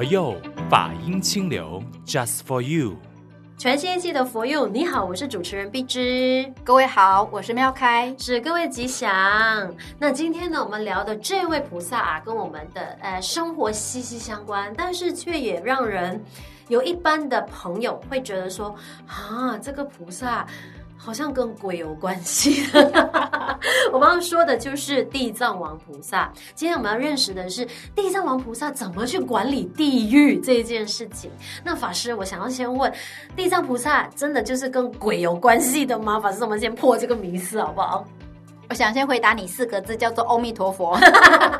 佛佑法音清流，Just for you。全新一季的佛佑，你好，我是主持人碧芝。各位好，我是妙开，是各位吉祥。那今天呢，我们聊的这位菩萨啊，跟我们的呃生活息息相关，但是却也让人有一般的朋友会觉得说啊，这个菩萨。好像跟鬼有关系。我刚刚说的就是地藏王菩萨。今天我们要认识的是地藏王菩萨怎么去管理地狱这件事情。那法师，我想要先问，地藏菩萨真的就是跟鬼有关系的吗？法师，我们先破这个迷思好不好？我想先回答你四个字，叫做“阿弥陀佛”。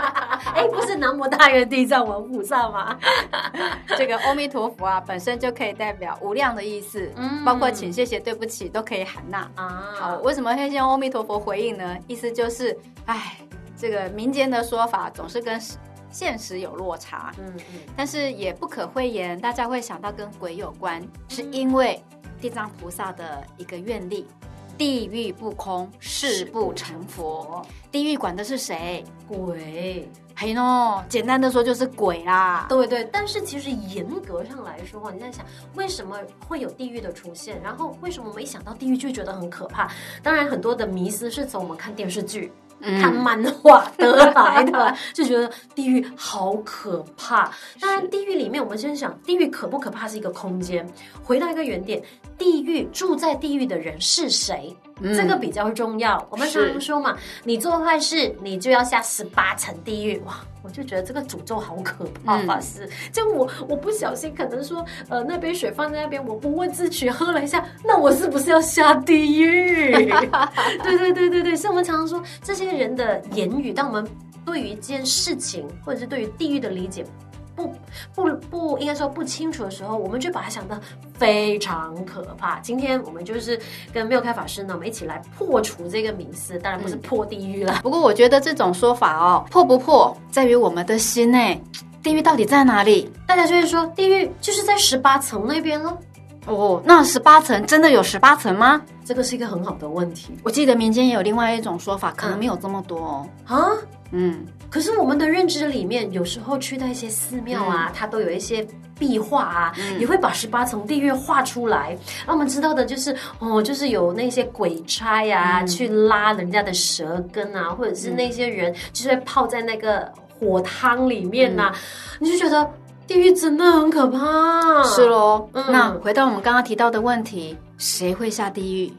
哎，不是南无大愿地藏王菩萨吗？这个阿弥陀佛啊，本身就可以代表无量的意思，嗯，包括请、谢谢、对不起都可以喊那啊。好，为什么会先阿弥陀佛回应呢？意思就是，哎，这个民间的说法总是跟现实有落差，嗯嗯，但是也不可讳言，大家会想到跟鬼有关，是因为地藏菩萨的一个愿力。地狱不空，誓不成佛。地狱管的是谁？鬼。嘿喏，简单的说就是鬼啦。对对，但是其实严格上来说，你在想为什么会有地狱的出现？然后为什么我们一想到地狱就觉得很可怕？当然，很多的迷思是从我们看电视剧。看漫画得来的，就觉得地狱好可怕。当然，地狱里面，我们先想，地狱可不可怕是一个空间。回到一个原点，地狱住在地狱的人是谁？嗯、这个比较重要。我们常常说嘛，你做坏事，你就要下十八层地狱。哇，我就觉得这个诅咒好可怕，法师。就我我不小心，可能说，呃，那杯水放在那边，我不问自取，喝了一下，那我是不是要下地狱？对对对对对，所以我们常常说，这些人的言语，当我们对于一件事情，或者是对于地狱的理解。不不不，应该说不清楚的时候，我们就把它想得非常可怕。今天我们就是跟妙开法师呢，我们一起来破除这个迷思，当然不是破地狱了。不过我觉得这种说法哦，破不破在于我们的心内。地狱到底在哪里？大家就会说，地狱就是在十八层那边了。哦，那十八层真的有十八层吗？这个是一个很好的问题。我记得民间也有另外一种说法，可能没有这么多哦。啊？嗯，可是我们的认知里面，有时候去到一些寺庙啊，嗯、它都有一些壁画啊，嗯、也会把十八层地狱画出来。那我们知道的就是，哦，就是有那些鬼差呀、啊，嗯、去拉人家的舌根啊，或者是那些人就是会泡在那个火汤里面呐、你就觉得地狱真的很可怕。是喽，嗯、那回到我们刚刚提到的问题，谁会下地狱？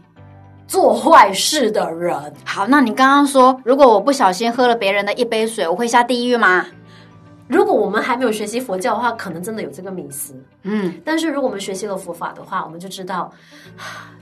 做坏事的人。好，那你刚刚说，如果我不小心喝了别人的一杯水，我会下地狱吗？如果我们还没有学习佛教的话，可能真的有这个迷思。嗯，但是如果我们学习了佛法的话，我们就知道，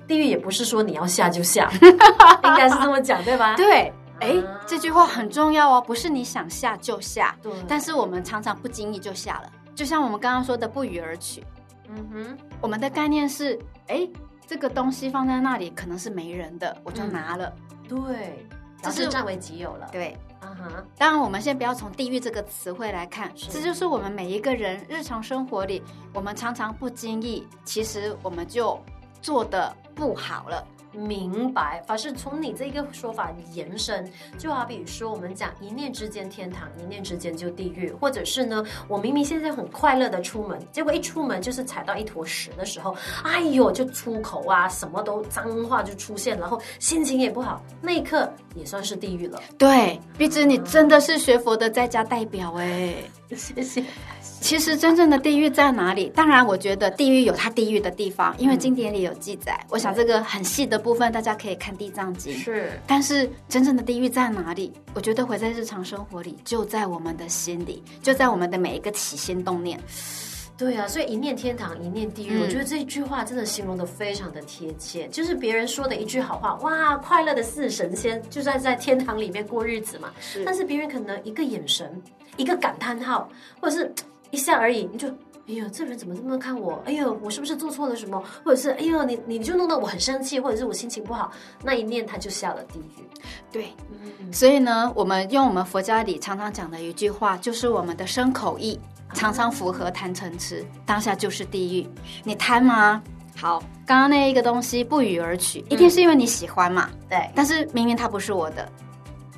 地狱也不是说你要下就下，应该是这么讲，对吧？对，哎，这句话很重要哦，不是你想下就下。对，但是我们常常不经意就下了，就像我们刚刚说的不语而取。嗯哼，我们的概念是，哎。这个东西放在那里可能是没人的，我就拿了。嗯、对，这是占为己有了。对，啊哈、uh。当然，我们先不要从地狱这个词汇来看，这就是我们每一个人日常生活里，我们常常不经意，其实我们就做的不好了。明白，法师从你这个说法延伸，就好比说我们讲一念之间天堂，一念之间就地狱，或者是呢，我明明现在很快乐的出门，结果一出门就是踩到一坨屎的时候，哎呦，就出口啊，什么都脏话就出现，然后心情也不好，那一刻也算是地狱了。对，碧枝，你真的是学佛的在家代表哎，谢谢。其实真正的地狱在哪里？当然，我觉得地狱有它地狱的地方，因为经典里有记载。嗯、我想这个很细的部分，大家可以看《地藏经》。是，但是真正的地狱在哪里？我觉得回在日常生活里，就在我们的心里，就在我们的每一个起心动念。对啊，所以一念天堂，一念地狱。嗯、我觉得这一句话真的形容的非常的贴切，就是别人说的一句好话，哇，快乐的似神仙就算在天堂里面过日子嘛。是，但是别人可能一个眼神，一个感叹号，或者是。一下而已，你就，哎呦，这人怎么这么看我？哎呦，我是不是做错了什么？或者是，哎呦，你你就弄得我很生气，或者是我心情不好，那一念他就下了地狱。对，嗯、所以呢，我们用我们佛家里常常讲的一句话，就是我们的身口意常常符合贪嗔痴，当下就是地狱。你贪吗？好，刚刚那一个东西不语而取，一定是因为你喜欢嘛？对，但是明明它不是我的。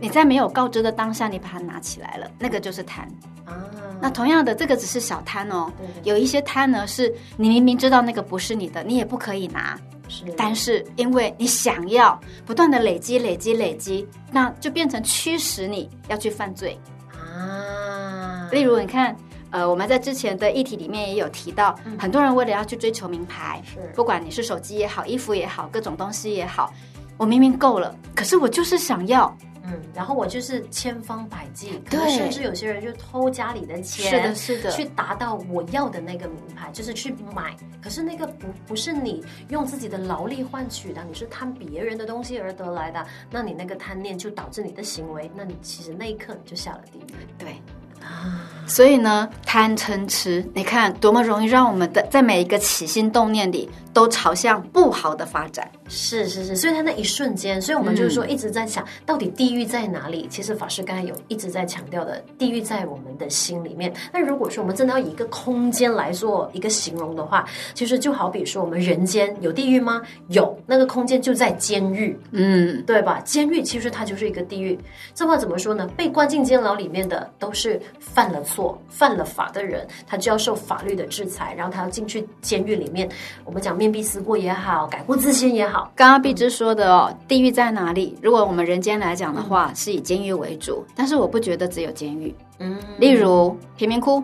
你在没有告知的当下，你把它拿起来了，那个就是贪啊。那同样的，这个只是小贪哦。对对对，有一些贪呢，是你明明知道那个不是你的，你也不可以拿。是，但是因为你想要不断的累积、累积、累积，那就变成驱使你要去犯罪啊。例如，你看，呃，我们在之前的议题里面也有提到，嗯、很多人为了要去追求名牌，是不管你是手机也好、衣服也好、各种东西也好，我明明够了，可是我就是想要。嗯，然后我就是千方百计，可能甚至有些人就偷家里的钱，是的，是的，去达到我要的那个名牌，就是去买。可是那个不不是你用自己的劳力换取的，你是贪别人的东西而得来的，那你那个贪念就导致你的行为，那你其实那一刻你就下了地狱。对。啊，所以呢，贪嗔痴，你看多么容易让我们的在每一个起心动念里都朝向不好的发展。是是是，所以他那一瞬间，所以我们就是说一直在想，到底地狱在哪里？嗯、其实法师刚才有一直在强调的，地狱在我们的心里面。那如果说我们真的要以一个空间来做一个形容的话，其实就好比说，我们人间有地狱吗？有，那个空间就在监狱，嗯，对吧？监狱其实它就是一个地狱。这话怎么说呢？被关进监牢里面的都是。犯了错、犯了法的人，他就要受法律的制裁，然后他要进去监狱里面。我们讲面壁思过也好，改过自新也好。刚刚碧芝说的哦，地狱在哪里？如果我们人间来讲的话，是以监狱为主，但是我不觉得只有监狱。嗯，例如贫民窟，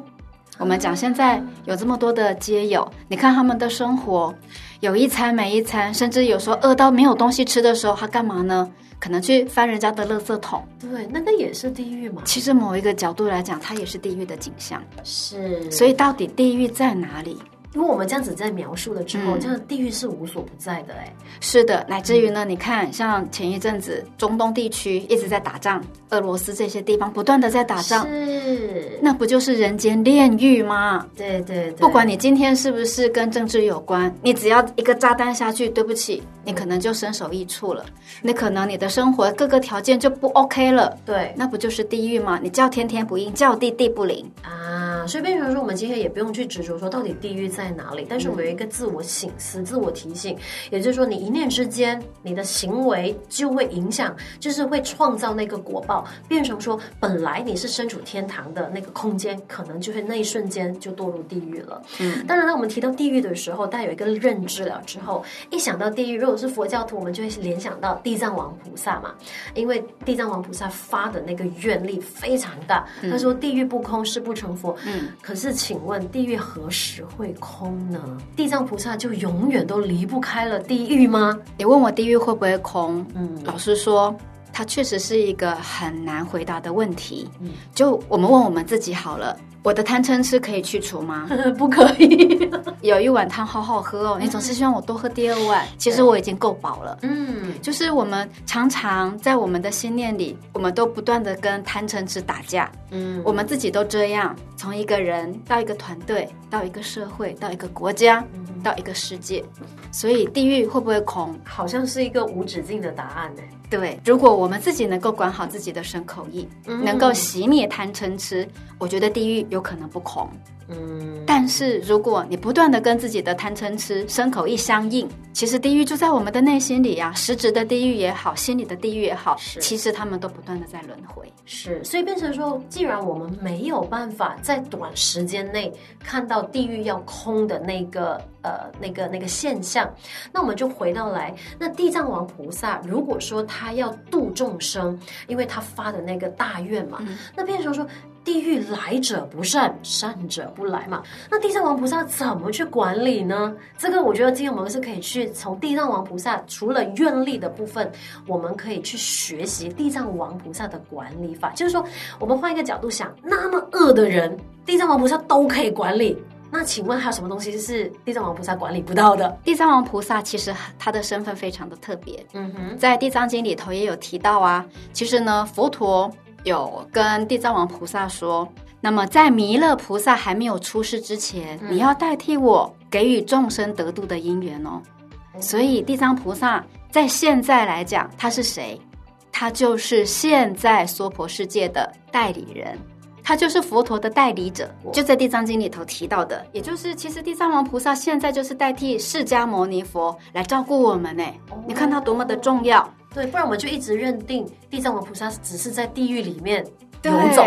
我们讲现在有这么多的街友，你看他们的生活，有一餐没一餐，甚至有时候饿到没有东西吃的时候，他干嘛呢？可能去翻人家的垃圾桶，对，那个也是地狱嘛。其实某一个角度来讲，它也是地狱的景象。是，所以到底地狱在哪里？因为我们这样子在描述了之后，嗯、这样地狱是无所不在的哎。是的，乃至于呢，嗯、你看，像前一阵子中东地区一直在打仗，俄罗斯这些地方不断的在打仗，是，那不就是人间炼狱吗？对对对，不管你今天是不是跟政治有关，你只要一个炸弹下去，对不起，你可能就身首异处了，你可能你的生活各个条件就不 OK 了。对，那不就是地狱吗？你叫天天不应，叫地地不灵啊。所以变成说，我们今天也不用去执着说到底地狱在哪里，但是我有一个自我醒思、自我提醒，也就是说，你一念之间，你的行为就会影响，就是会创造那个果报，变成说，本来你是身处天堂的那个空间，可能就会那一瞬间就堕入地狱了。嗯，当然呢，我们提到地狱的时候，大家有一个认知了之后，一想到地狱，如果是佛教徒，我们就会联想到地藏王菩萨嘛，因为地藏王菩萨发的那个愿力非常大，他说：“地狱不空，誓不成佛。”嗯。可是，请问地狱何时会空呢？地藏菩萨就永远都离不开了地狱吗？你问我地狱会不会空？嗯，老实说，它确实是一个很难回答的问题。嗯，就我们问我们自己好了。我的贪嗔痴可以去除吗？不可以。有一碗汤好好喝哦，你总是希望我多喝第二碗。其实我已经够饱了。嗯，就是我们常常在我们的心念里，我们都不断的跟贪嗔痴打架。嗯，我们自己都这样，从一个人到一个团队，到一个社会，到一个国家，到一个世界。所以地狱会不会空？好像是一个无止境的答案呢。对，如果我们自己能够管好自己的身口意，嗯、能够熄灭贪嗔痴，我觉得地狱有可能不空。嗯，但是如果你不断的跟自己的贪嗔痴身口一相应，其实地狱就在我们的内心里呀、啊，实质的地狱也好，心理的地狱也好，是其实他们都不断的在轮回。是，所以变成说，既然我们没有办法在短时间内看到地狱要空的那个呃那个那个现象，那我们就回到来，那地藏王菩萨如果说他要度众生，因为他发的那个大愿嘛，嗯、那变成说。地狱来者不善，善者不来嘛。那地藏王菩萨怎么去管理呢？这个我觉得今天我们是可以去从地藏王菩萨除了愿力的部分，我们可以去学习地藏王菩萨的管理法。就是说，我们换一个角度想，那么恶的人，地藏王菩萨都可以管理。那请问还有什么东西是地藏王菩萨管理不到的？地藏王菩萨其实他的身份非常的特别。嗯哼，在地藏经里头也有提到啊。其实呢，佛陀。有跟地藏王菩萨说，那么在弥勒菩萨还没有出世之前，嗯、你要代替我给予众生得度的因缘哦。嗯、所以地藏菩萨在现在来讲，他是谁？他就是现在娑婆世界的代理人。他就是佛陀的代理者，就在《地藏经》里头提到的，也就是其实地藏王菩萨现在就是代替释迦牟尼佛来照顾我们呢。你看他多么的重要，对，不然我们就一直认定地藏王菩萨只是在地狱里面游走。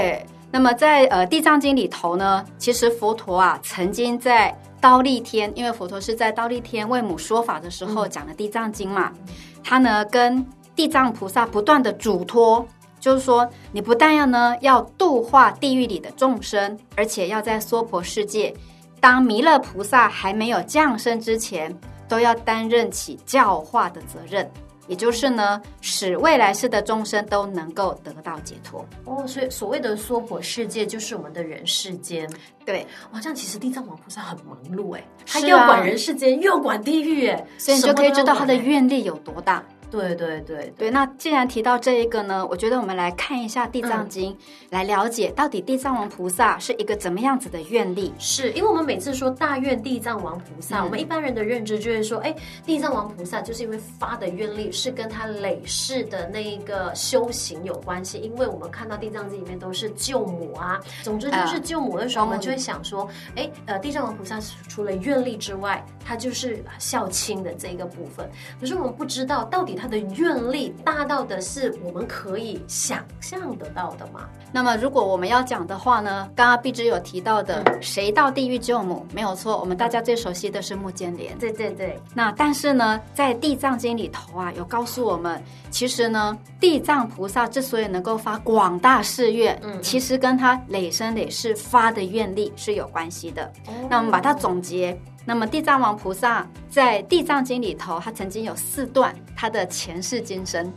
那么在呃《地藏经》里头呢，其实佛陀啊曾经在忉利天，因为佛陀是在忉利天为母说法的时候讲的《地藏经》嘛，嗯、他呢跟地藏菩萨不断的嘱托，就是说你不但要呢要度化地狱里的众生，而且要在娑婆世界，当弥勒菩萨还没有降生之前，都要担任起教化的责任。也就是呢，使未来世的众生都能够得到解脱哦。所以所谓的娑婆世界，就是我们的人世间。对，哇，这样其实地藏王菩萨很忙碌哎，他又管人世间，又管地狱哎，所以你就可以知道他的愿力有多大。对对对对，那既然提到这一个呢，我觉得我们来看一下《地藏经》，嗯，来了解到底地藏王菩萨是一个怎么样子的愿力。是因为我们每次说大愿地藏王菩萨，嗯，我们一般人的认知就是说，哎，地藏王菩萨就是因为发的愿力是跟他累世的那一个修行有关系，因为我们看到地藏经里面都是救母啊，总之就是救母的时候，我们就会想说，哎，呃，地藏王菩萨除了愿力之外，他就是孝亲的这一个部分。可是我们不知道到底。他的愿力大到的是我们可以想象得到的吗？那么，如果我们要讲的话呢？刚刚碧芝有提到的，嗯、谁到地狱救母？没有错，我们大家最熟悉的是目犍连。对对对。那但是呢，在《地藏经》里头啊，有告诉我们，其实呢，地藏菩萨之所以能够发广大誓愿，嗯，其实跟他累生累世发的愿力是有关系的。哦、那我们把它总结。那么地藏王菩萨在《地藏经》里头，他曾经有四段他的前世今生。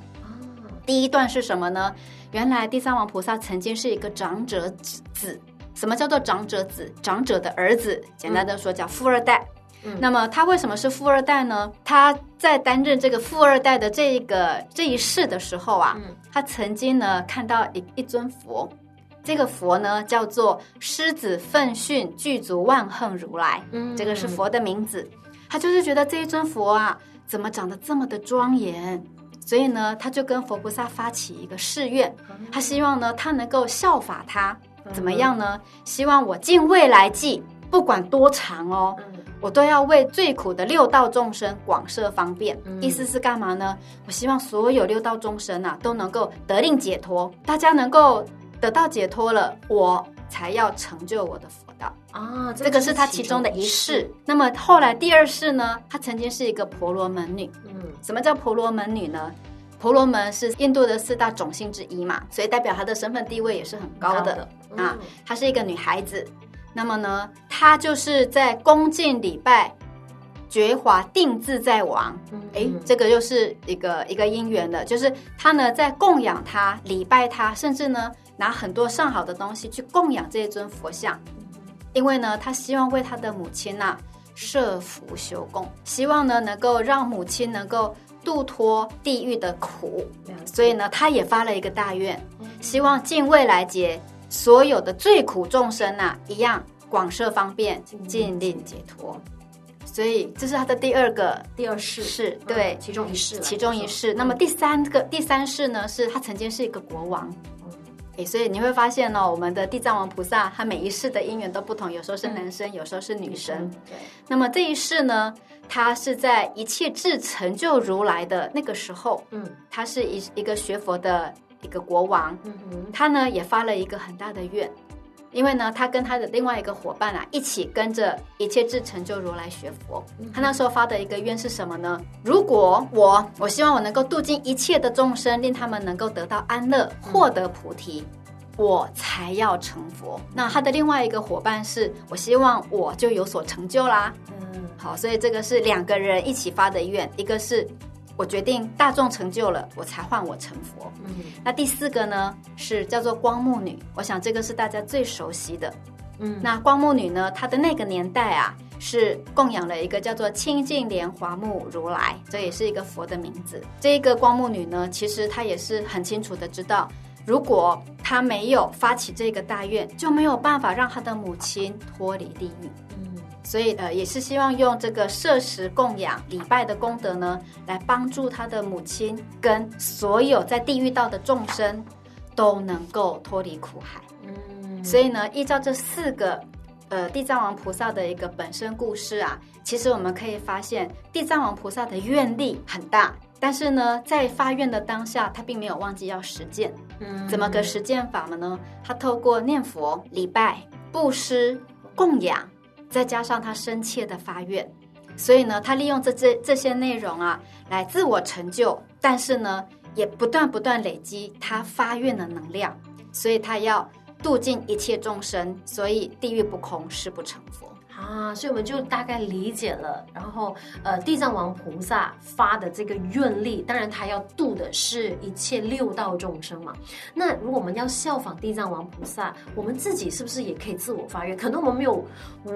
第一段是什么呢？原来地藏王菩萨曾经是一个长者子。什么叫做长者子？长者的儿子，简单的说叫富二代。嗯。那么他为什么是富二代呢？他在担任这个富二代的这一个这一世的时候啊，他曾经呢看到一一尊佛。这个佛呢，叫做狮子奋迅具足万恨如来，嗯，这个是佛的名字。他就是觉得这一尊佛啊，怎么长得这么的庄严，所以呢，他就跟佛菩萨发起一个誓愿，他希望呢，他能够效法他，怎么样呢？希望我尽未来际，不管多长哦，我都要为最苦的六道众生广设方便。意思是干嘛呢？我希望所有六道众生啊，都能够得令解脱，大家能够。得到解脱了，我才要成就我的佛道啊！这个是他其中的一世。那么后来第二世呢？他曾经是一个婆罗门女。嗯，什么叫婆罗门女呢？婆罗门是印度的四大种姓之一嘛，所以代表她的身份地位也是很高的，啊。她是一个女孩子。那么呢，她就是在恭敬礼拜觉华定自在王。哎、嗯，这个又是一个一个因缘的，就是她呢在供养他、礼拜他，甚至呢。拿很多上好的东西去供养这一尊佛像，因为呢，他希望为他的母亲呐、啊、设福修供，希望呢能够让母亲能够度脱地狱的苦，所以呢，他也发了一个大愿，希望尽未来劫所有的罪苦众生呐、啊，一样广设方便，尽令解脱。所以这是他的第二个第二世，是对。其中一世，其中一世。那么第三个第三世呢，是他曾经是一个国王。哎，所以你会发现呢、哦，我们的地藏王菩萨，他每一世的因缘都不同，有时候是男生，嗯、有时候是女生。对。那么这一世呢，他是在一切智成就如来的那个时候，嗯，他是一一个学佛的一个国王，嗯哼，他呢也发了一个很大的愿。因为呢，他跟他的另外一个伙伴啊，一起跟着一切智成就如来学佛。他那时候发的一个愿是什么呢？如果我，我希望我能够度尽一切的众生，令他们能够得到安乐，获得菩提，我才要成佛。那他的另外一个伙伴是，我希望我就有所成就啦。嗯，好，所以这个是两个人一起发的愿，一个是。我决定大众成就了，我才换我成佛。嗯，那第四个呢，是叫做光目女。我想这个是大家最熟悉的。嗯，那光目女呢，她的那个年代啊，是供养了一个叫做清净莲华目如来，这也是一个佛的名字。这一个光目女呢，其实她也是很清楚的知道，如果她没有发起这个大愿，就没有办法让她的母亲脱离地狱。所以呃，也是希望用这个设食供养礼拜的功德呢，来帮助他的母亲跟所有在地狱道的众生都能够脱离苦海。嗯，所以呢，依照这四个呃地藏王菩萨的一个本身故事啊，其实我们可以发现，地藏王菩萨的愿力很大，但是呢，在发愿的当下，他并没有忘记要实践。嗯，怎么个实践法呢？他透过念佛、礼拜、布施、供养，再加上他深切的发愿，所以呢，他利用这这这些内容啊，来自我成就。但是呢，也不断不断累积他发愿的能量，所以他要度尽一切众生，所以地狱不空，誓不成佛。啊，所以我们就大概理解了。然后，呃，地藏王菩萨发的这个愿力，当然他要度的是一切六道众生嘛。那如果我们要效仿地藏王菩萨，我们自己是不是也可以自我发愿？可能我们没有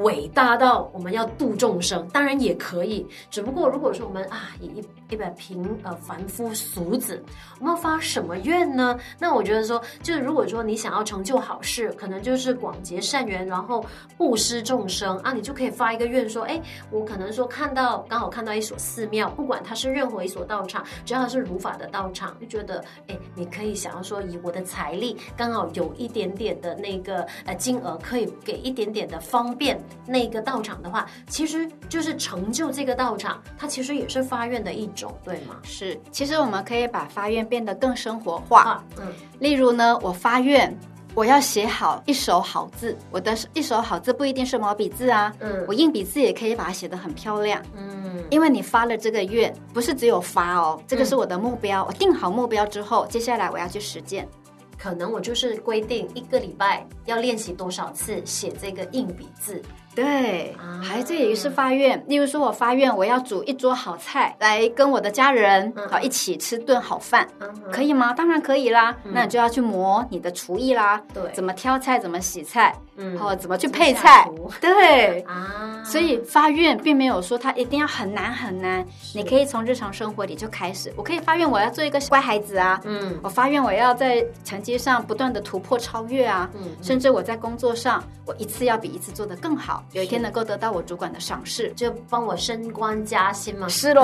伟大到我们要度众生，当然也可以。只不过如果说我们啊，一一一百平呃凡夫俗子，我们要发什么愿呢？那我觉得说，就是如果说你想要成就好事，可能就是广结善缘，然后布施众生。啊，你就可以发一个愿说，哎，我可能说看到刚好看到一所寺庙，不管它是任何一所道场，只要它是如法的道场，就觉得，哎，你可以想要说以我的财力，刚好有一点点的那个呃金额，可以给一点点的方便那个道场的话，其实就是成就这个道场，它其实也是发愿的一种，对吗？是，其实我们可以把发愿变得更生活化，啊、嗯，例如呢，我发愿。我要写好一手好字，我的一手好字不一定是毛笔字啊，嗯，我硬笔字也可以把它写得很漂亮，嗯，因为你发了这个愿，不是只有发哦，这个是我的目标，我定好目标之后，接下来我要去实践，可能我就是规定一个礼拜要练习多少次写这个硬笔字。对，还这也是发愿。例如说，我发愿我要煮一桌好菜来跟我的家人好一起吃顿好饭，可以吗？当然可以啦。那你就要去磨你的厨艺啦，对，怎么挑菜，怎么洗菜，嗯，好，怎么去配菜，对。啊。所以发愿并没有说它一定要很难很难，你可以从日常生活里就开始。我可以发愿我要做一个乖孩子啊，嗯，我发愿我要在成绩上不断的突破超越啊，嗯，甚至我在工作上我一次要比一次做得更好。有一天能够得到我主管的赏识，就帮我升官加薪嘛。是喽，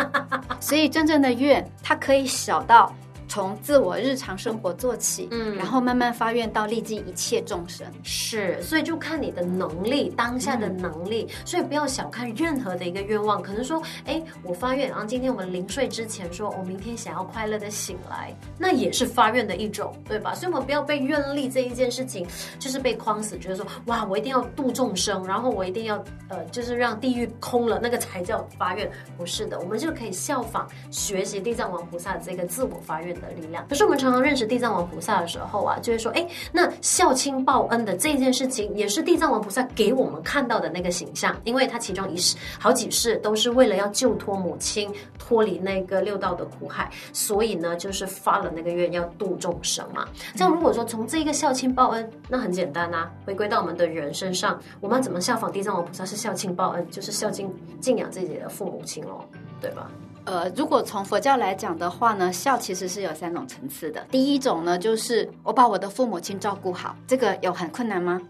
所以真正的愿，它可以小到。从自我日常生活做起，嗯，然后慢慢发愿到利济一切众生，是，所以就看你的能力，当下的能力，嗯，所以不要小看任何的一个愿望，可能说，哎，我发愿，然后今天我们临睡之前说，我明天想要快乐的醒来，那也是发愿的一种，对吧？所以我们不要被愿力这一件事情就是被框死，觉得说，哇，我一定要度众生，然后我一定要呃，就是让地狱空了，那个才叫发愿，不是的，我们就可以效仿学习地藏王菩萨这个自我发愿的力量。可是我们常常认识地藏王菩萨的时候啊，就会说，哎，那孝亲报恩的这件事情，也是地藏王菩萨给我们看到的那个形象，因为他其中一世好几世都是为了要救脱母亲，脱离那个六道的苦海，所以呢，就是发了那个愿要度众生嘛。这样如果说从这个孝亲报恩，那很简单啊，回归到我们的人身上，我们要怎么效仿地藏王菩萨是孝亲报恩，就是孝敬敬仰自己的父母亲哦，对吧？呃，如果从佛教来讲的话呢，孝其实是有三种层次的。第一种呢，就是我把我的父母亲照顾好，这个有很困难吗？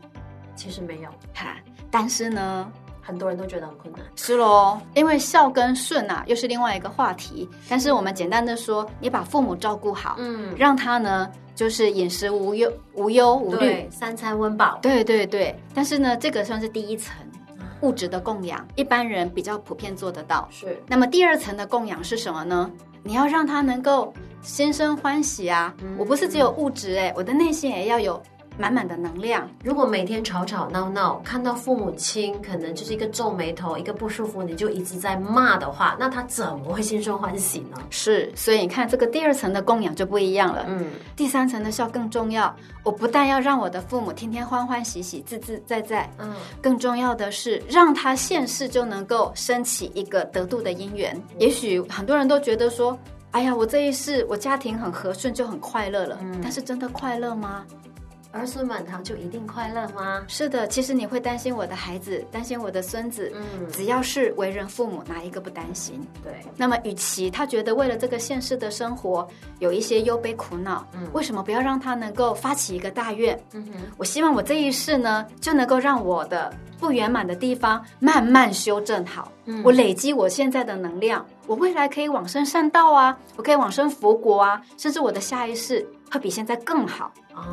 其实没有，哈。但是呢，很多人都觉得很困难。是喽，因为孝跟顺啊，又是另外一个话题。但是我们简单的说，你把父母照顾好，嗯，让他呢，就是饮食无忧、无忧无虑，三餐温饱。对对对。但是呢，这个算是第一层。物质的供养，一般人比较普遍做得到。是，那么第二层的供养是什么呢？你要让他能够心生欢喜啊！嗯、我不是只有物质、欸，哎，我的内心也要有。满满的能量。如果每天吵吵闹闹，看到父母亲可能就是一个皱眉头，一个不舒服，你就一直在骂的话，那他怎么会心生欢喜呢？是，所以你看这个第二层的供养就不一样了。嗯，第三层的孝更重要。我不但要让我的父母天天欢欢喜喜、自自在在，嗯，更重要的是让他现世就能够升起一个得度的因缘。嗯、也许很多人都觉得说，哎呀，我这一世我家庭很和顺就很快乐了，嗯，但是真的快乐吗？儿孙满堂就一定快乐吗？是的，其实你会担心我的孩子，担心我的孙子。嗯，只要是为人父母，哪一个不担心？对。那么，与其他觉得为了这个现世的生活有一些忧悲苦恼，嗯，为什么不要让他能够发起一个大愿？嗯哼，我希望我这一世呢，就能够让我的不圆满的地方慢慢修正好。嗯，我累积我现在的能量，我未来可以往生善道啊，我可以往生佛国啊，甚至我的下一世会比现在更好。哦。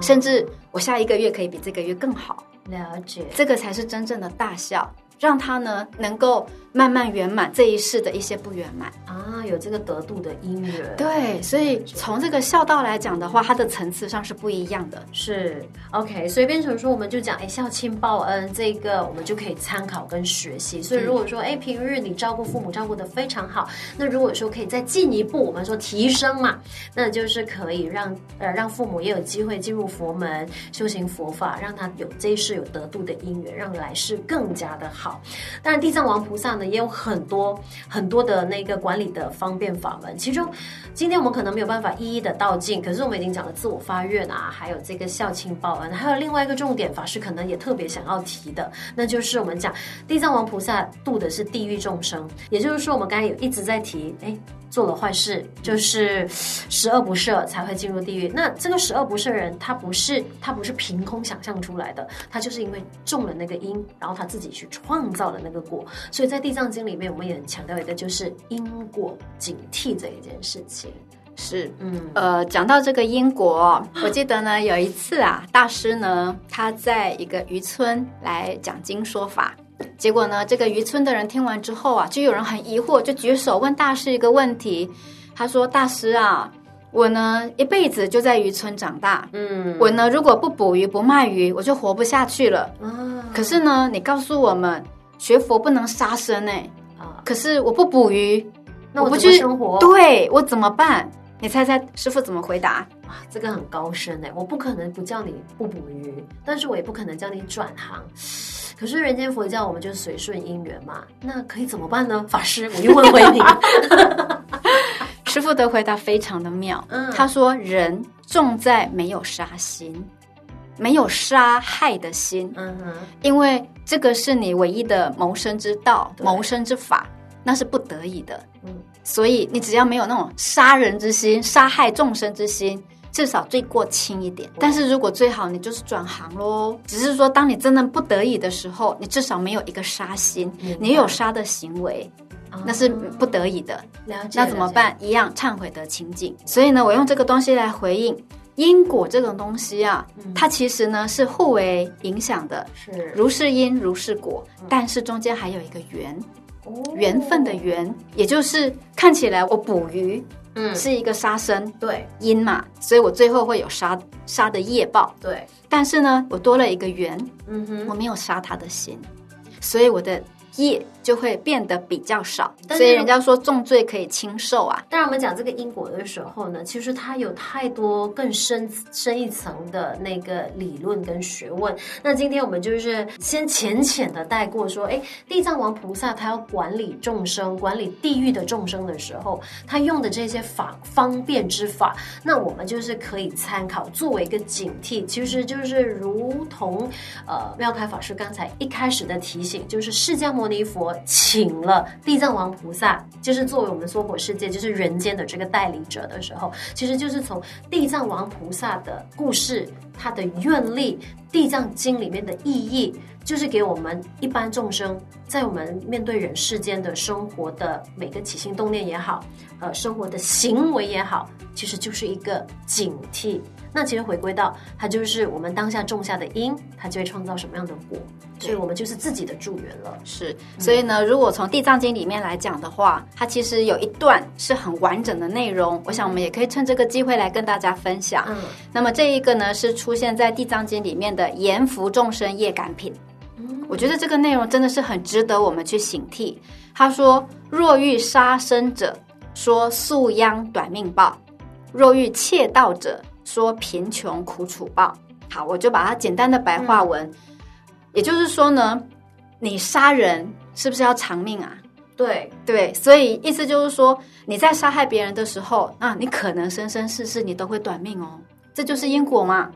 甚至我下一个月可以比这个月更好，了解，这个才是真正的大笑。让他呢能够慢慢圆满这一世的一些不圆满啊，有这个得度的因缘。对，所以从这个孝道来讲的话，它的层次上是不一样的。是 OK，所以变成说，我们就讲哎，孝亲报恩这个，我们就可以参考跟学习。所以如果说哎，平日你照顾父母照顾的非常好，那如果说可以再进一步，我们说提升嘛，那就是可以让呃让父母也有机会进入佛门修行佛法，让他有这一世有得度的因缘，让来世更加的好。当然，地藏王菩萨呢。也有很多很多的那个管理的方便法门，其中今天我们可能没有办法一一的道尽，可是我们已经讲了自我发愿啊，还有这个孝亲报恩，还有另外一个重点，法师可能也特别想要提的，那就是我们讲地藏王菩萨度的是地狱众生，也就是说我们刚才有一直在提，哎。做了坏事，就是十恶不赦才会进入地狱。那这个十恶不赦人，他不是他不是凭空想象出来的，他就是因为种了那个因，然后他自己去创造了那个果。所以在地藏经里面，我们也很强调一个，就是因果警惕这一件事情。是，嗯，呃，讲到这个因果，我记得呢，有一次啊，大师呢，他在一个渔村来讲经说法。结果呢，这个渔村的人听完之后啊，就有人很疑惑，就举手问大师一个问题。他说：“大师啊，我呢一辈子就在渔村长大，嗯，我呢如果不捕鱼不卖鱼，我就活不下去了。啊，可是呢，你告诉我们学佛不能杀生呢，啊，可是我不捕鱼，那我不去生活？对，我怎么办？你猜猜师傅怎么回答？啊，这个很高深哎，我不可能不叫你不捕鱼，但是我也不可能叫你转行。”可是人间佛教，我们就是随顺因缘嘛，那可以怎么办呢？法师，我又问回你。师傅的回答非常的妙，嗯，他说：“人重在没有杀心，没有杀害的心，嗯哼，因为这个是你唯一的谋生之道，谋生之法，那是不得已的，嗯，所以你只要没有那种杀人之心，杀害众生之心。”至少罪过轻一点，但是如果最好你就是转行喽。只是说，当你真的不得已的时候，你至少没有一个杀心，你有杀的行为，那是不得已的。了解。那怎么办？一样忏悔的情景。所以呢，我用这个东西来回应因果这种东西啊，它其实呢是互为影响的，是如是因如是果，但是中间还有一个缘，缘分的缘，也就是看起来我捕鱼。嗯，是一个杀生，对因嘛，所以我最后会有杀杀的业报，对。但是呢，我多了一个缘，嗯哼，我没有杀他的心，所以我的。业就会变得比较少，所以人家说重罪可以轻受啊。当然，我们讲这个因果的时候呢，其实它有太多更深深一层的那个理论跟学问。那今天我们就是先浅浅的带过，说，哎，地藏王菩萨他要管理众生、管理地狱的众生的时候，他用的这些法方便之法，那我们就是可以参考，作为一个警惕。其实就是如同呃妙开法师刚才一开始的提醒，就是释迦牟尼佛请了地藏王菩萨，就是作为我们娑婆世界，就是人间的这个代理者的时候，其实就是从地藏王菩萨的故事，他的愿力，《地藏经》里面的意义，就是给我们一般众生，在我们面对人世间的生活的每个起心动念也好，呃，生活的行为也好，其实就是一个警惕。那其实回归到它，就是我们当下种下的因，它就会创造什么样的果，所以我们就是自己的助缘了。是，所以呢，如果从《地藏经》里面来讲的话，它其实有一段是很完整的内容，我想我们也可以趁这个机会来跟大家分享。嗯，那么这一个呢，是出现在《地藏经》里面的阎浮众生业感品。嗯，我觉得这个内容真的是很值得我们去警惕。他说：“若遇杀生者，说素殃短命报；若遇窃盗者。”说贫穷苦楚报，好，我就把它简单的白话文，嗯、也就是说呢，你杀人是不是要偿命啊？对对，所以意思就是说，你在杀害别人的时候，那，你可能生生世世你都会短命哦，这就是因果嘛。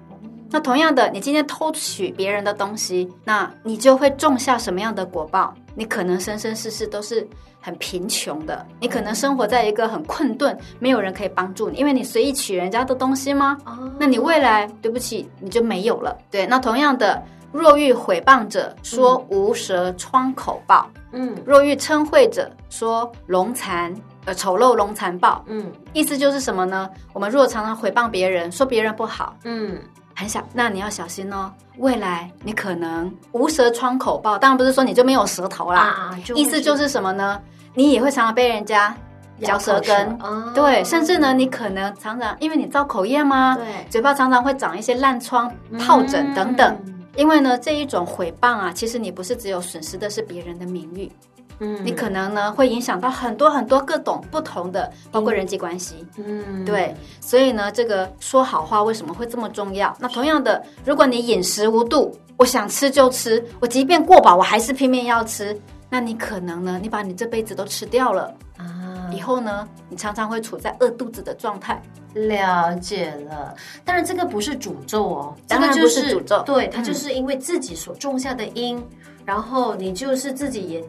那同样的，你今天偷取别人的东西，那你就会种下什么样的果报？你可能生生世世都是很贫穷的，你可能生活在一个很困顿，没有人可以帮助你，因为你随意取人家的东西吗？那你未来对不起，你就没有了。对，那同样的，若欲毁谤者，说无舌疮口报；嗯，若欲称秽者，说龙残呃丑陋龙残报。嗯，意思就是什么呢？我们如果常常诽谤别人，说别人不好，嗯。很小，那你要小心哦。未来你可能无舌疮口爆，当然不是说你就没有舌头啦，啊、意思就是什么呢？你也会常常被人家嚼舌根，哦、对，甚至呢，你可能常常因为你造口业吗？对，嘴巴常常会长一些烂疮、疱疹等等。嗯、因为呢，这一种毁谤啊，其实你不是只有损失的是别人的名誉。嗯，你可能呢会影响到很多很多各种不同的，包括人际关系。嗯，对，所以呢，这个说好话为什么会这么重要？那同样的，如果你饮食无度，我想吃就吃，我即便过饱，我还是拼命要吃，那你可能呢，你把你这辈子都吃掉了啊！以后呢，你常常会处在饿肚子的状态。了解了，当然这个不是诅咒哦，这个就是诅咒，对，它就是因为自己所种下的因，嗯、然后你就是自己也。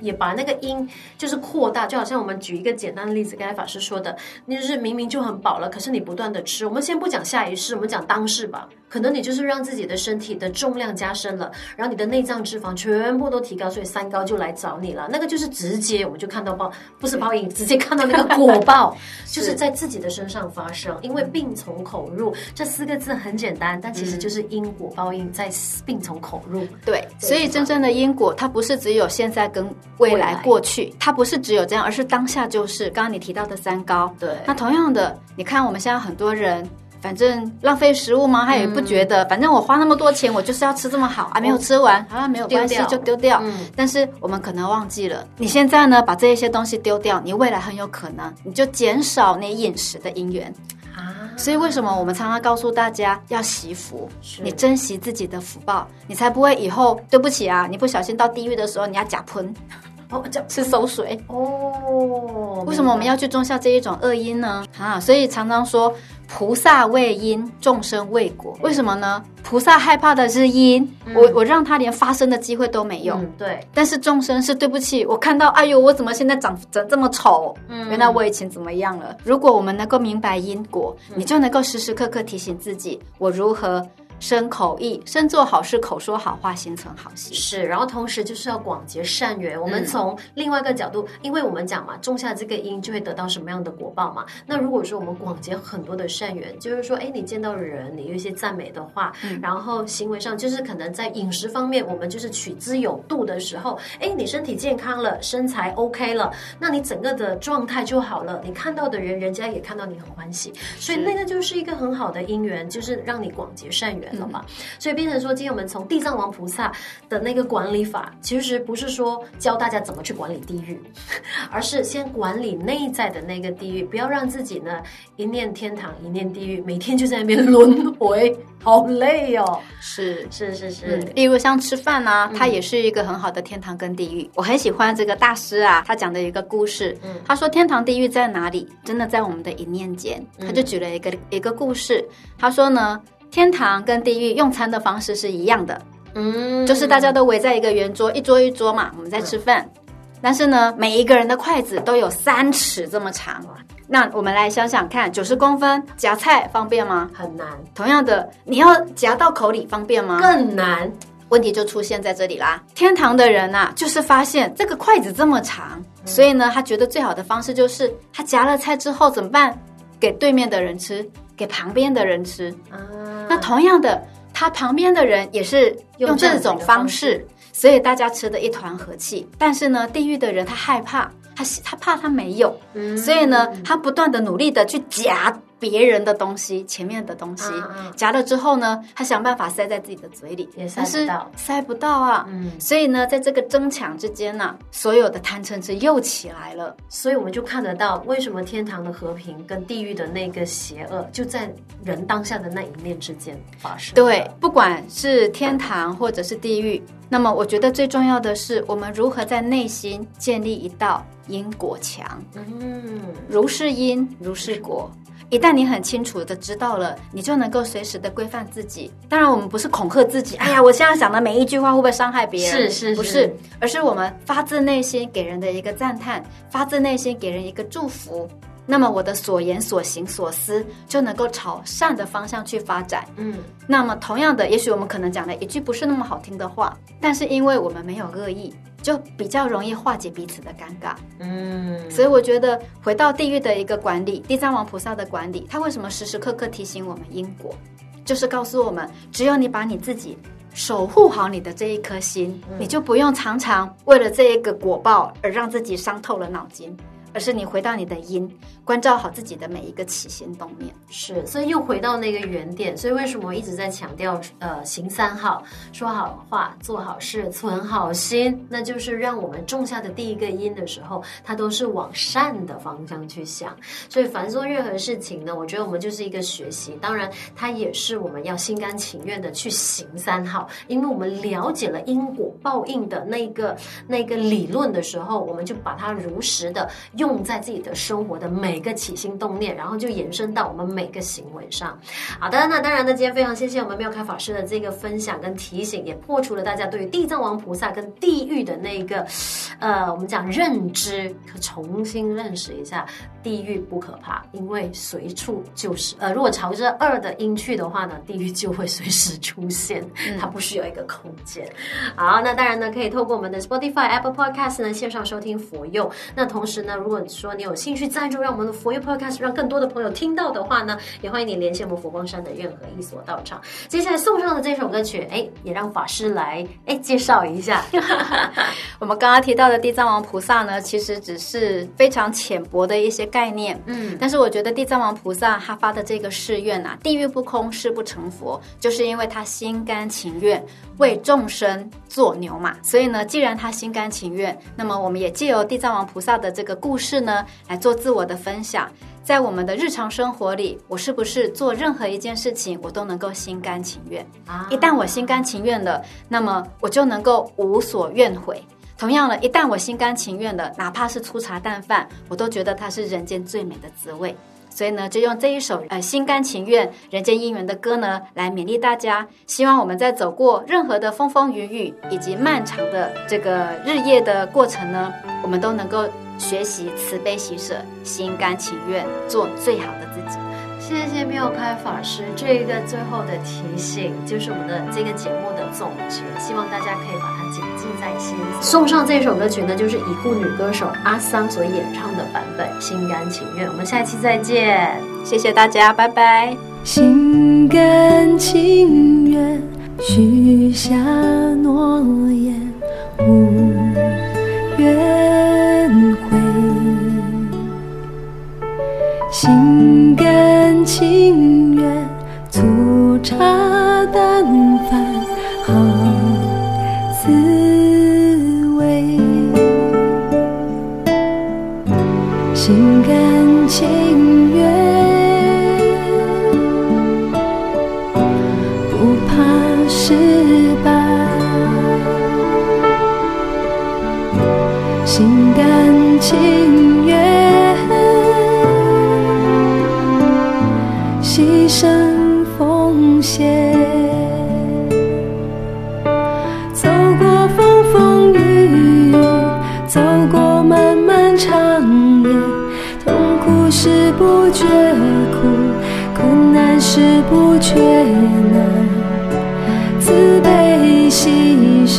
也把那个因就是扩大，就好像我们举一个简单的例子，刚才法师说的，你就是明明就很饱了，可是你不断的吃。我们先不讲下一世，我们讲当世吧。可能你就是让自己的身体的重量加深了，然后你的内脏脂肪全部都提高，所以三高就来找你了。那个就是直接，我们就看到报，不是报应，直接看到那个果报，就是在自己的身上发生。因为病从口入这四个字很简单，但其实就是因果报应在病从口入。对，所以真正的因果，它不是只有现在跟未来过去，它不是只有这样，而是当下就是。刚刚你提到的三高，对，那同样的，你看我们现在很多人。反正浪费食物吗？他也不觉得。嗯、反正我花那么多钱，我就是要吃这么好，啊没有吃完，好像、没有关系，就丢掉。嗯、但是我们可能忘记了，你现在呢，把这一些东西丢掉，你未来很有可能你就减少你饮食的因缘啊。所以为什么我们常常告诉大家要惜福？你珍惜自己的福报，你才不会以后对不起啊，你不小心到地狱的时候，你要假喷哦，这吃馊水哦。为什么我们要去种下这一种恶因呢？啊，所以常常说。菩萨畏因，众生畏果。为什么呢？菩萨害怕的是因，嗯、我我让他连发生的机会都没有。嗯、对。但是众生是对不起，我看到，哎呦，我怎么现在长长这么丑？嗯，原来我以前怎么样了？如果我们能够明白因果，嗯、你就能够时时刻刻提醒自己，我如何。身口意，身做好事，口说好话，心存好心。是，然后同时就是要广结善缘。嗯、我们从另外一个角度，因为我们讲嘛，种下这个因，就会得到什么样的果报嘛。那如果说我们广结很多的善缘，就是说，哎，你见到人，你有一些赞美的话，嗯、然后行为上就是可能在饮食方面，我们就是取之有度的时候，哎，你身体健康了，身材 OK 了，那你整个的状态就好了。你看到的人，人家也看到你很欢喜，所以那个就是一个很好的因缘，就是让你广结善缘。了嘛，所以变成说，今天我们从地藏王菩萨的那个管理法，其实不是说教大家怎么去管理地狱，而是先管理内在的那个地狱，不要让自己呢一念天堂一念地狱，每天就在那边轮回，好累哦。是是是是，嗯，例如像吃饭啊，它也是一个很好的天堂跟地狱。我很喜欢这个大师啊，他讲的一个故事，嗯，他说天堂地狱在哪里？真的在我们的一念间。他就举了一个一个故事，他说呢。天堂跟地狱用餐的方式是一样的，嗯，就是大家都围在一个圆桌，一桌一桌嘛，我们在吃饭。嗯、但是呢，每一个人的筷子都有三尺这么长。那我们来想想看，九十公分夹菜方便吗？很难。同样的，你要夹到口里方便吗？更难。问题就出现在这里啦。天堂的人啊，就是发现这个筷子这么长，嗯、所以呢，他觉得最好的方式就是他夹了菜之后怎么办？给对面的人吃，给旁边的人吃。啊那同样的，他旁边的人也是用这种方式，所以大家吃的一团和气。但是呢，地狱的人他害怕，他他怕他没有，嗯、所以呢，他不断的努力的去夹。别人的东西，前面的东西夹了之后呢，他想办法塞在自己的嘴里，也塞不到，塞不到啊。嗯，所以呢，在这个争抢之间呢，所有的贪嗔痴又起来了。所以我们就看得到，为什么天堂的和平跟地狱的那个邪恶，就在人当下的那一念之间发生。对，不管是天堂或者是地狱，那么我觉得最重要的是，我们如何在内心建立一道因果墙。嗯，如是因，如是果。一旦你很清楚的知道了，你就能够随时的规范自己。当然，我们不是恐吓自己。哎呀，我现在想的每一句话会不会伤害别人？是是是，不是，而是我们发自内心给人的一个赞叹，发自内心给人一个祝福。那么我的所言所行所思就能够朝善的方向去发展。嗯，那么同样的，也许我们可能讲了一句不是那么好听的话，但是因为我们没有恶意，就比较容易化解彼此的尴尬。嗯，所以我觉得回到地狱的一个管理，地藏王菩萨的管理，他为什么时时刻刻提醒我们因果？就是告诉我们，只有你把你自己守护好你的这一颗心，你就不用常常为了这一个果报而让自己伤透了脑筋。而是你回到你的因，关照好自己的每一个起心动念。是，所以又回到那个原点。所以为什么我一直在强调，呃，行三好，说好话，做好事，存好心，那就是让我们种下的第一个因的时候，它都是往善的方向去想。所以凡做任何事情呢，我觉得我们就是一个学习。当然，它也是我们要心甘情愿的去行三好，因为我们了解了因果报应的那个那个理论的时候，我们就把它如实的。用在自己的生活的每个起心动念，然后就延伸到我们每个行为上。好的，那当然呢，今天非常谢谢我们妙开法师的这个分享跟提醒，也破除了大家对于地藏王菩萨跟地狱的那个，呃，我们讲认知，可重新认识一下，地狱不可怕，因为随处就是，呃，如果朝着二的音去的话呢，地狱就会随时出现，它不需要一个空间。好，那当然呢，可以透过我们的 Spotify、Apple Podcast 呢线上收听佛佑。那同时呢，如如果说你有兴趣赞助，让我们的佛佑 Podcast 让更多的朋友听到的话呢，也欢迎你联系我们佛光山的任何一所道场。接下来送上的这首歌曲，哎，也让法师来哎介绍一下。我们刚刚提到的地藏王菩萨呢，其实只是非常浅薄的一些概念。嗯，但是我觉得地藏王菩萨他发的这个誓愿啊，地狱不空，誓不成佛，就是因为他心甘情愿为众生做牛马。所以呢，既然他心甘情愿，那么我们也借由地藏王菩萨的这个故事。呢，来做自我的分享。在我们的日常生活里，我是不是做任何一件事情，我都能够心甘情愿？啊，一旦我心甘情愿了，那么我就能够无所怨悔。同样的，一旦我心甘情愿了，哪怕是粗茶淡饭，我都觉得它是人间最美的滋味。所以呢，就用这一首呃心甘情愿人间姻缘的歌呢，来勉励大家。希望我们在走过任何的风风雨雨以及漫长的这个日夜的过程呢，我们都能够。学习慈悲喜舍，心甘情愿做最好的。谢谢妙开法师这一个最后的提醒，就是我们的这个节目的总结。希望大家可以把它谨记在心。送上这首歌曲呢，就是已故女歌手阿桑所演唱的版本《心甘情愿》。我们下期再见，谢谢大家，拜拜。心甘情愿许下诺言，无怨。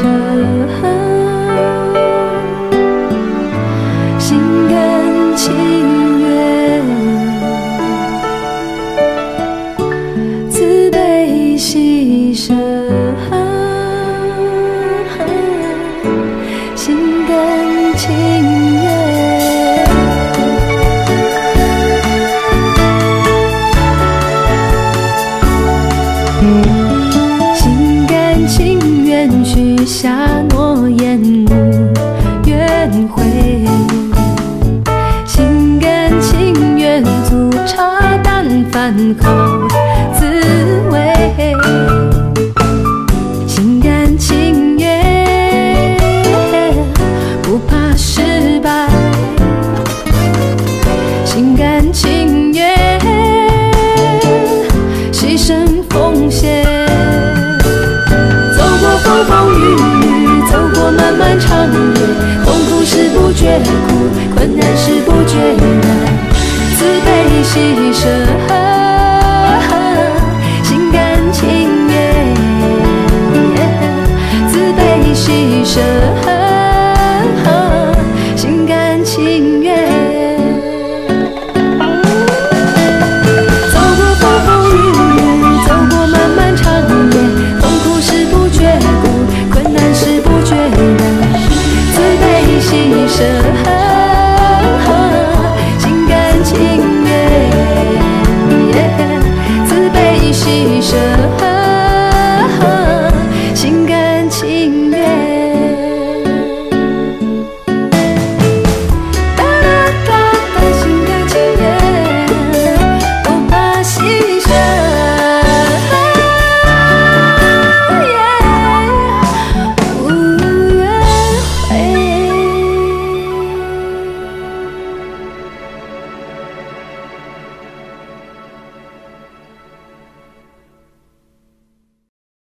喜绝苦，困难时不觉难，慈悲喜舍。